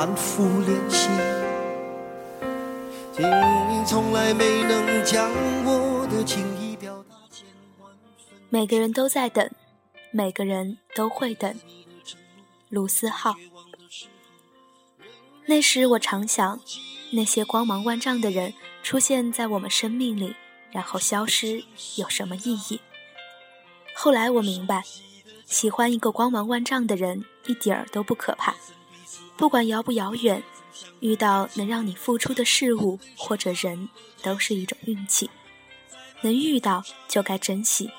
反复练习。你从来没能将我的情意表达千万每个人都在等，每个人都会等。卢思浩。那时我常想，那些光芒万丈的人出现在我们生命里，然后消失，有什么意义？后来我明白，喜欢一个光芒万丈的人一点儿都不可怕，不管遥不遥远，遇到能让你付出的事物或者人，都是一种运气。能遇到就该珍惜，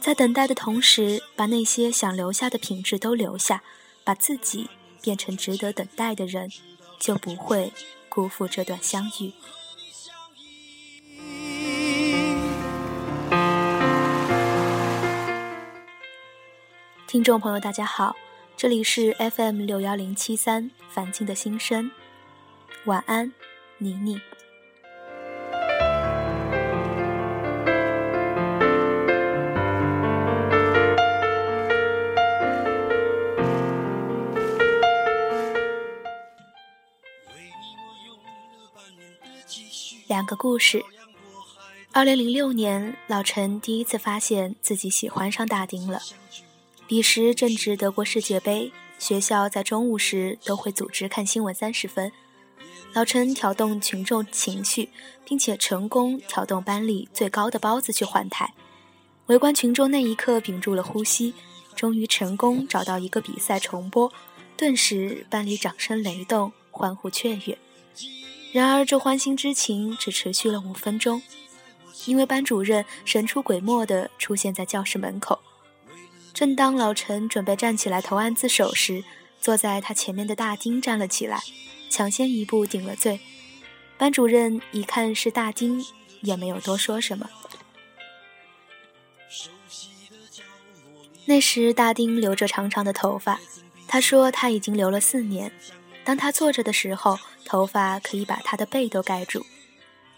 在等待的同时，把那些想留下的品质都留下，把自己。变成值得等待的人，就不会辜负这段相遇。听众朋友，大家好，这里是 FM 六幺零七三凡静的心声，晚安，妮妮。两个故事。二零零六年，老陈第一次发现自己喜欢上大丁了。彼时正值德国世界杯，学校在中午时都会组织看新闻三十分。老陈挑动群众情绪，并且成功挑动班里最高的包子去换台。围观群众那一刻屏住了呼吸，终于成功找到一个比赛重播。顿时班里掌声雷动，欢呼雀跃。然而，这欢欣之情只持续了五分钟，因为班主任神出鬼没地出现在教室门口。正当老陈准备站起来投案自首时，坐在他前面的大丁站了起来，抢先一步顶了罪。班主任一看是大丁，也没有多说什么。那时，大丁留着长长的头发，他说他已经留了四年。当他坐着的时候，头发可以把他的背都盖住。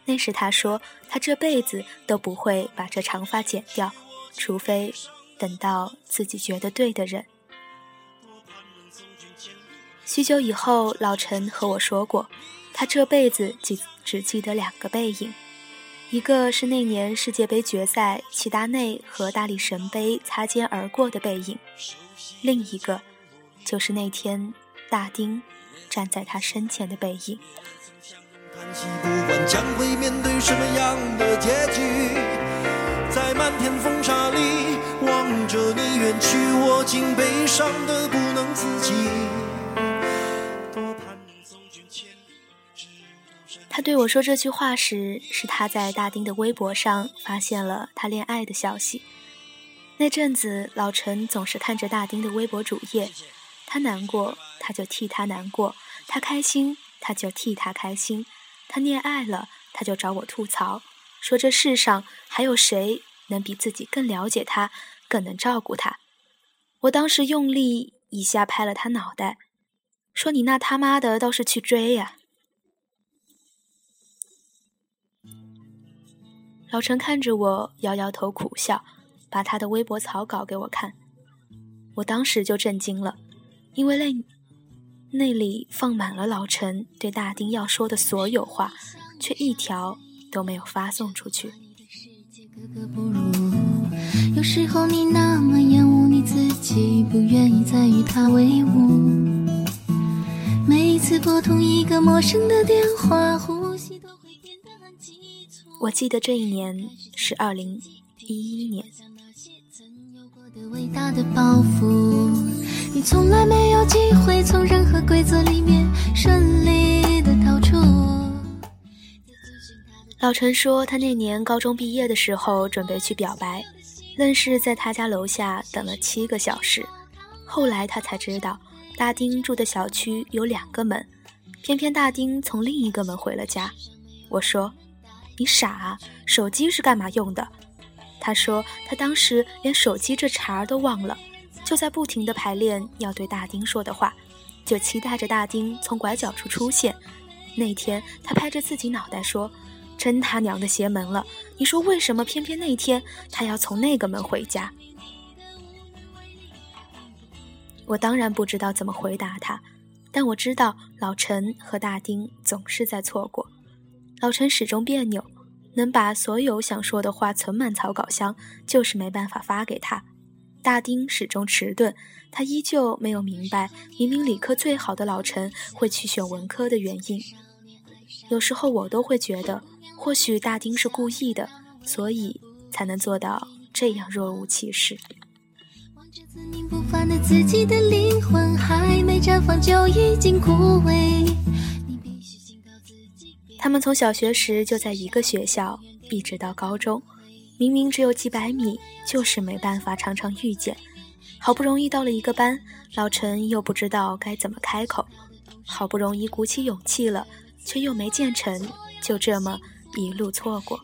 那时他说，他这辈子都不会把这长发剪掉，除非等到自己觉得对的人。许久以后，老陈和我说过，他这辈子只只记得两个背影，一个是那年世界杯决赛齐达内和大力神杯擦肩而过的背影，另一个就是那天大丁。站在他身前的背影。不管将会面对什么样的结局，在漫天风沙里望着你远去，我竟悲伤的不能自己。他对我说这句话时，是他在大丁的微博上发现了他恋爱的消息。那阵子，老陈总是看着大丁的微博主页。他难过，他就替他难过；他开心，他就替他开心；他恋爱了，他就找我吐槽，说这世上还有谁能比自己更了解他，更能照顾他。我当时用力一下拍了他脑袋，说：“你那他妈的倒是去追呀！”老陈看着我，摇摇头苦笑，把他的微博草稿给我看。我当时就震惊了。因为那那里放满了老陈对大丁要说的所有话，却一条都没有发送出去。有时候你那么厌恶你自己，不愿意再与他为伍。每一次拨通一个陌生的电话，呼吸都会变得很急促。我记得这一年是二零一一年。你从来没有机会从任何规则里面顺利的逃出。老陈说，他那年高中毕业的时候准备去表白，愣是在他家楼下等了七个小时。后来他才知道，大丁住的小区有两个门，偏偏大丁从另一个门回了家。我说：“你傻啊，手机是干嘛用的？”他说：“他当时连手机这茬儿都忘了。”就在不停地排练要对大丁说的话，就期待着大丁从拐角处出现。那天他拍着自己脑袋说：“真他娘的邪门了！你说为什么偏偏那天他要从那个门回家？”我当然不知道怎么回答他，但我知道老陈和大丁总是在错过。老陈始终别扭，能把所有想说的话存满草稿箱，就是没办法发给他。大丁始终迟钝，他依旧没有明白，明明理科最好的老陈会去选文科的原因。有时候我都会觉得，或许大丁是故意的，所以才能做到这样若无其事。他们从小学时就在一个学校，一直到高中。明明只有几百米，就是没办法常常遇见。好不容易到了一个班，老陈又不知道该怎么开口。好不容易鼓起勇气了，却又没见成，就这么一路错过。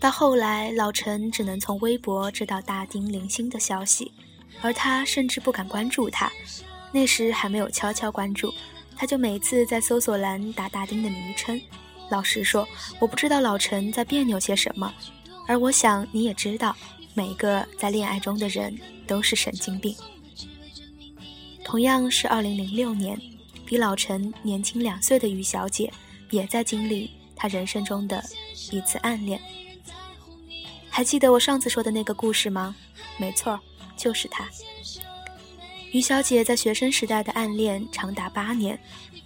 到后来，老陈只能从微博知道大丁零星的消息，而他甚至不敢关注他。那时还没有悄悄关注，他就每次在搜索栏打大丁的昵称。老实说，我不知道老陈在别扭些什么，而我想你也知道，每个在恋爱中的人都是神经病。同样是2006年，比老陈年轻两岁的于小姐，也在经历她人生中的一次暗恋。还记得我上次说的那个故事吗？没错，就是她。于小姐在学生时代的暗恋长达八年，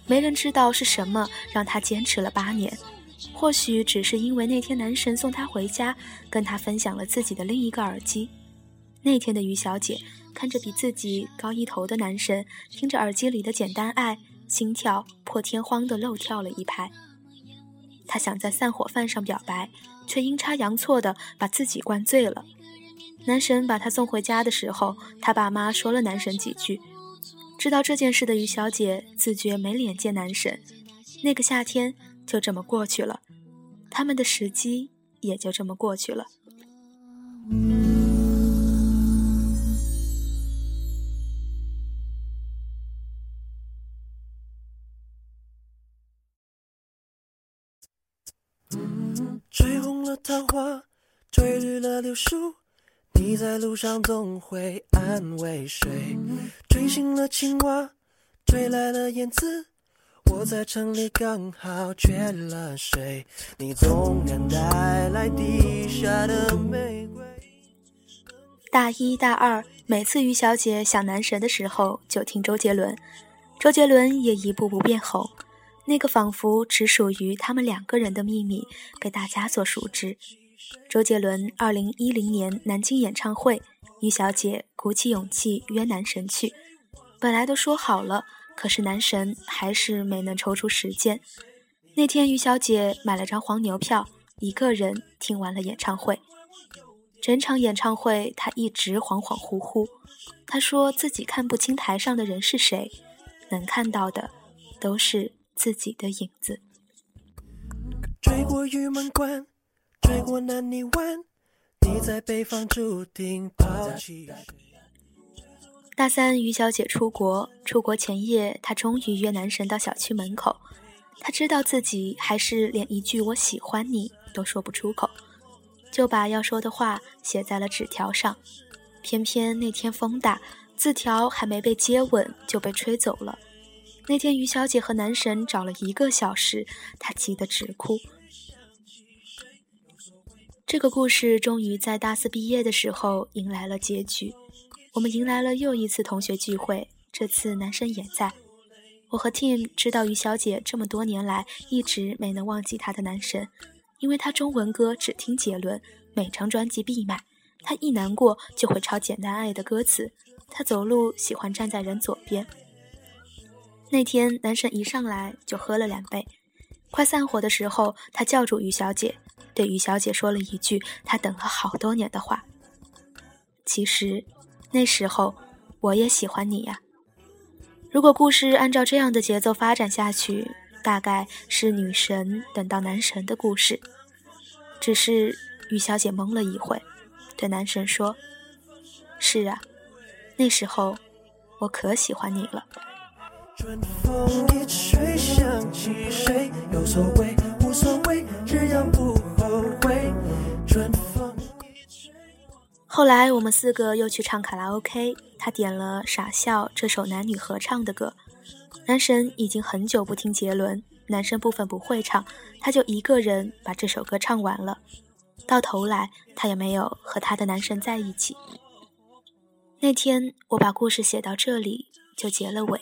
没人知道是什么让她坚持了八年。或许只是因为那天男神送她回家，跟她分享了自己的另一个耳机。那天的于小姐看着比自己高一头的男神，听着耳机里的《简单爱》，心跳破天荒地漏跳了一拍。她想在散伙饭上表白，却阴差阳错地把自己灌醉了。男神把她送回家的时候，他爸妈说了男神几句。知道这件事的于小姐自觉没脸见男神，那个夏天就这么过去了，他们的时机也就这么过去了。吹红了桃花，吹绿了柳树。你在路上总会安慰谁？吹醒了青蛙，吹来了燕子。我在城里刚好缺了水，你总敢带来地下的玫瑰。大一、大二，每次于小姐想男神的时候，就听周杰伦。周杰伦也一步步变红，那个仿佛只属于他们两个人的秘密，被大家所熟知。周杰伦二零一零年南京演唱会，于小姐鼓起勇气约男神去。本来都说好了，可是男神还是没能抽出时间。那天，于小姐买了张黄牛票，一个人听完了演唱会。整场演唱会，她一直恍恍惚惚。她说自己看不清台上的人是谁，能看到的都是自己的影子。追过玉门关。追过南泥湾，你在北方注定抛弃。大三，于小姐出国，出国前夜，她终于约男神到小区门口。她知道自己还是连一句“我喜欢你”都说不出口，就把要说的话写在了纸条上。偏偏那天风大，字条还没被接吻就被吹走了。那天，于小姐和男神找了一个小时，她急得直哭。这个故事终于在大四毕业的时候迎来了结局。我们迎来了又一次同学聚会，这次男生也在。我和 Tim 知道于小姐这么多年来一直没能忘记她的男神，因为她中文歌只听杰伦，每张专辑必买。她一难过就会抄《简单爱》的歌词。她走路喜欢站在人左边。那天男神一上来就喝了两杯，快散伙的时候，他叫住于小姐。对于小姐说了一句他等了好多年的话。其实，那时候我也喜欢你呀。如果故事按照这样的节奏发展下去，大概是女神等到男神的故事。只是于小姐懵了一会，对男神说：“是啊，那时候我可喜欢你了。”春风一吹，想起谁，有所谓，无所谓，只要不后后来我们四个又去唱卡拉 OK，他点了《傻笑》这首男女合唱的歌。男神已经很久不听杰伦，男生部分不会唱，他就一个人把这首歌唱完了。到头来，他也没有和他的男神在一起。那天我把故事写到这里就结了尾，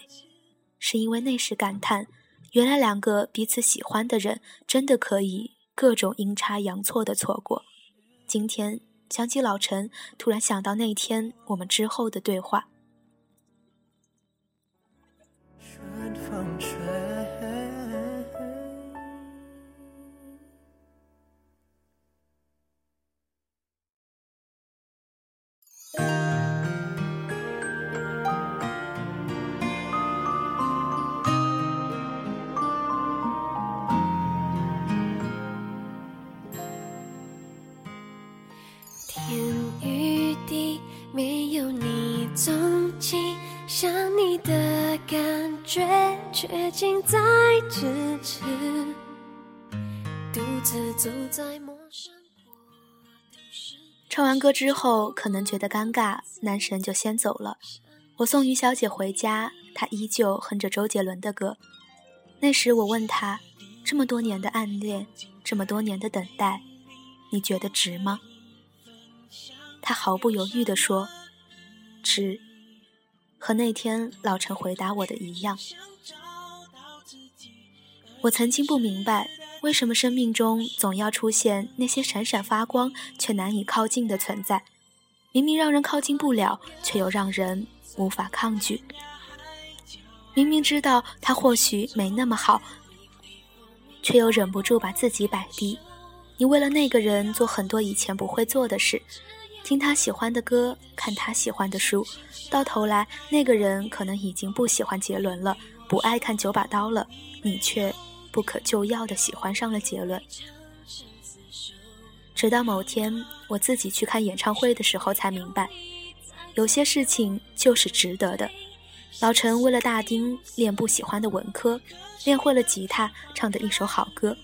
是因为那时感叹，原来两个彼此喜欢的人真的可以各种阴差阳错的错过。今天。想起老陈，突然想到那天我们之后的对话。在咫尺，独自走在陌生唱完歌之后，可能觉得尴尬，男神就先走了。我送于小姐回家，她依旧哼着周杰伦的歌。那时我问她，这么多年的暗恋，这么多年的等待，你觉得值吗？她毫不犹豫地说：“值。”和那天老陈回答我的一样。我曾经不明白，为什么生命中总要出现那些闪闪发光却难以靠近的存在，明明让人靠近不了，却又让人无法抗拒。明明知道他或许没那么好，却又忍不住把自己摆低。你为了那个人做很多以前不会做的事，听他喜欢的歌，看他喜欢的书，到头来那个人可能已经不喜欢杰伦了，不爱看九把刀了，你却。不可救药的喜欢上了杰伦，直到某天我自己去看演唱会的时候，才明白，有些事情就是值得的。老陈为了大丁练不喜欢的文科，练会了吉他，唱的一首好歌；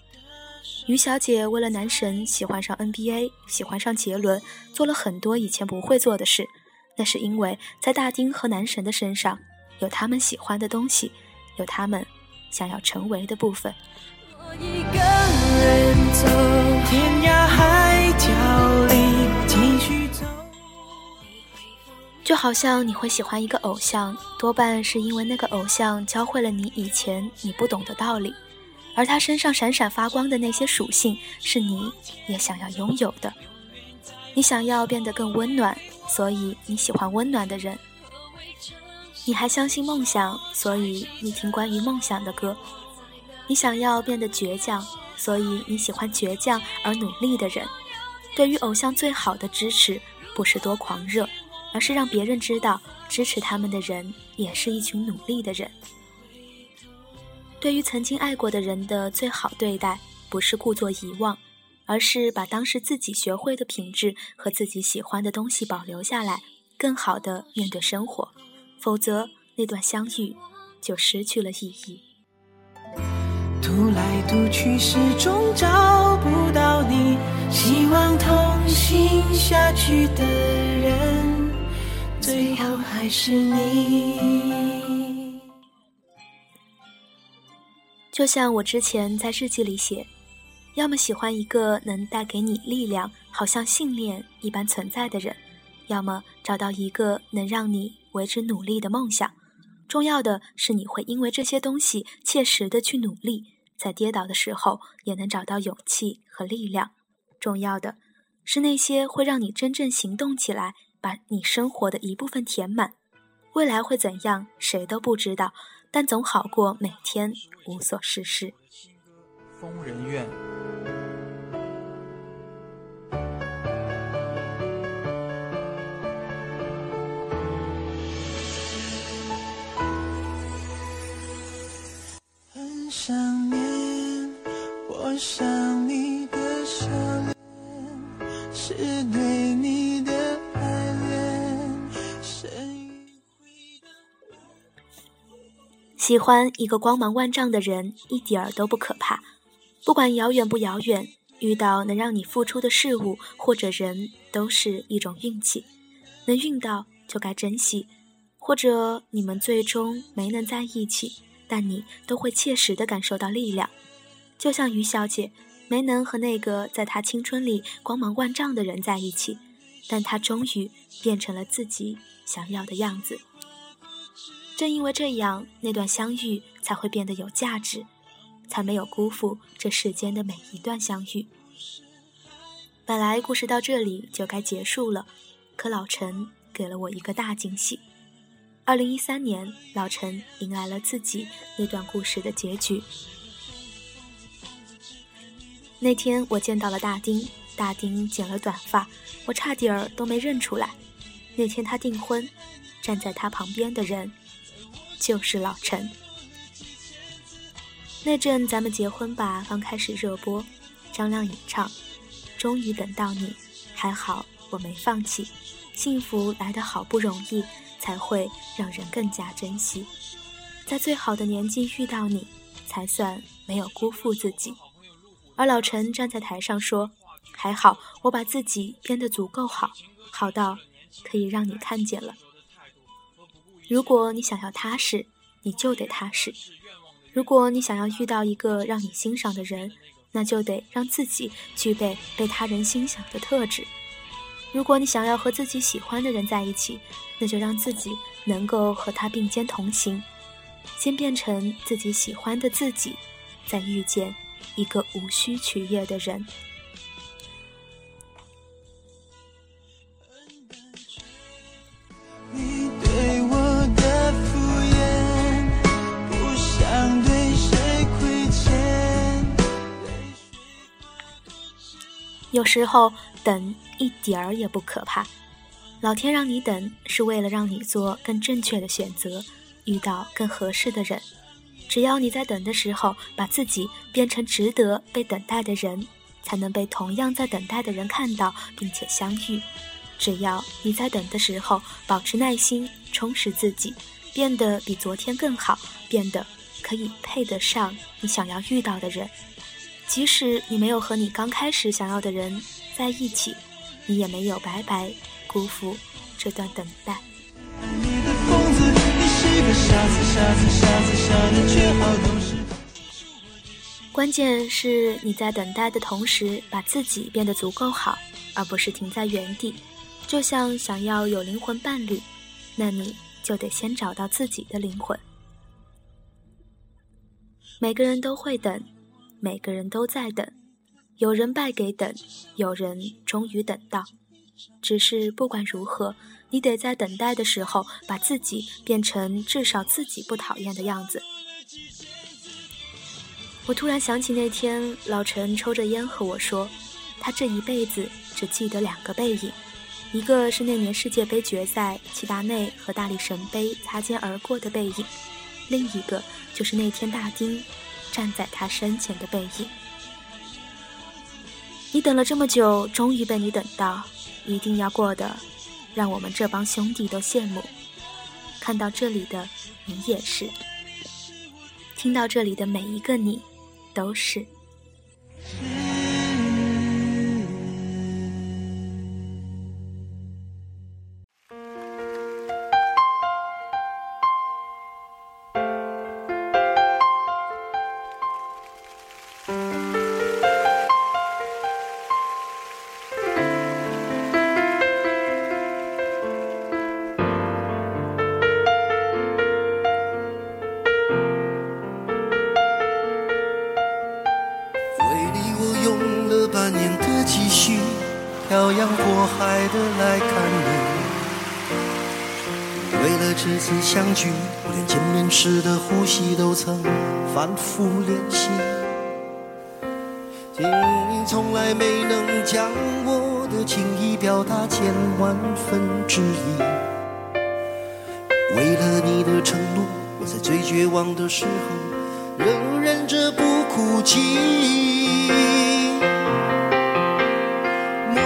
于小姐为了男神喜欢上 NBA，喜欢上杰伦，做了很多以前不会做的事。那是因为在大丁和男神的身上，有他们喜欢的东西，有他们。想要成为的部分，就好像你会喜欢一个偶像，多半是因为那个偶像教会了你以前你不懂的道理，而他身上闪闪发光的那些属性，是你也想要拥有的。你想要变得更温暖，所以你喜欢温暖的人。你还相信梦想，所以你听关于梦想的歌。你想要变得倔强，所以你喜欢倔强而努力的人。对于偶像最好的支持，不是多狂热，而是让别人知道支持他们的人也是一群努力的人。对于曾经爱过的人的最好对待，不是故作遗忘，而是把当时自己学会的品质和自己喜欢的东西保留下来，更好的面对生活。否则，那段相遇就失去了意义。读来读去，始终找不到你，希望同行下去的人，最后还是你。就像我之前在日记里写，要么喜欢一个能带给你力量，好像信念一般存在的人，要么找到一个能让你。为之努力的梦想，重要的是你会因为这些东西切实的去努力，在跌倒的时候也能找到勇气和力量。重要的是那些会让你真正行动起来，把你生活的一部分填满。未来会怎样，谁都不知道，但总好过每天无所事事。疯人院。想念，我想你的笑脸，是对你喜欢一个光芒万丈的人，一点儿都不可怕。不管遥远不遥远，遇到能让你付出的事物或者人，都是一种运气。能遇到就该珍惜，或者你们最终没能在一起，但你都会切实的感受到力量。就像于小姐没能和那个在她青春里光芒万丈的人在一起，但她终于变成了自己想要的样子。正因为这样，那段相遇才会变得有价值。才没有辜负这世间的每一段相遇。本来故事到这里就该结束了，可老陈给了我一个大惊喜。二零一三年，老陈迎来了自己那段故事的结局。那天我见到了大丁，大丁剪了短发，我差点儿都没认出来。那天他订婚，站在他旁边的人就是老陈。那阵咱们结婚吧刚开始热播，张靓颖唱：“终于等到你，还好我没放弃，幸福来得好不容易，才会让人更加珍惜。在最好的年纪遇到你，才算没有辜负自己。”而老陈站在台上说：“还好我把自己编得足够好，好到可以让你看见了。如果你想要踏实，你就得踏实。”如果你想要遇到一个让你欣赏的人，那就得让自己具备被他人欣赏的特质。如果你想要和自己喜欢的人在一起，那就让自己能够和他并肩同行，先变成自己喜欢的自己，再遇见一个无需取悦的人。有时候等一点儿也不可怕，老天让你等，是为了让你做更正确的选择，遇到更合适的人。只要你在等的时候，把自己变成值得被等待的人，才能被同样在等待的人看到，并且相遇。只要你在等的时候保持耐心，充实自己，变得比昨天更好，变得可以配得上你想要遇到的人。即使你没有和你刚开始想要的人在一起，你也没有白白辜负这段等待。关键是你在等待的同时，把自己变得足够好，而不是停在原地。就像想要有灵魂伴侣，那你就得先找到自己的灵魂。每个人都会等。每个人都在等，有人败给等，有人终于等到。只是不管如何，你得在等待的时候，把自己变成至少自己不讨厌的样子。我突然想起那天老陈抽着烟和我说，他这一辈子只记得两个背影，一个是那年世界杯决赛齐达内和大力神杯擦肩而过的背影，另一个就是那天大丁。站在他身前的背影，你等了这么久，终于被你等到，一定要过得让我们这帮兄弟都羡慕。看到这里的你也是，听到这里的每一个你都是。漂洋过海的来看你，为了这次相聚，我连见面时的呼吸都曾反复练习。你从来没能将我的情意表达千万分之一。为了你的承诺，我在最绝望的时候仍忍着不哭泣。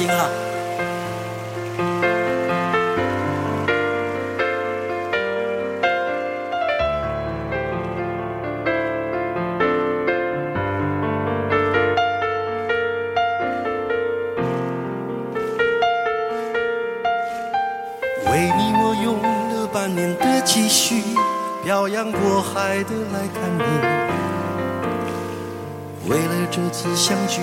为你我用了半年的积蓄漂洋过海的来看你。为了这次相聚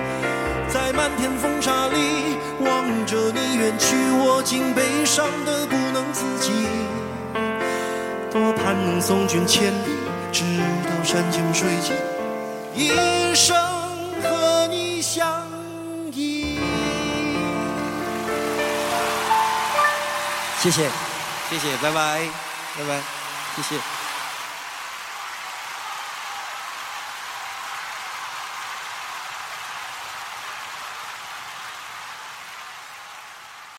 在漫天风沙里望着你远去，我竟悲伤的不能自己。多盼能送君千里，直到山穷水尽，一生和你相依。谢谢，谢谢，拜拜，拜拜，谢谢。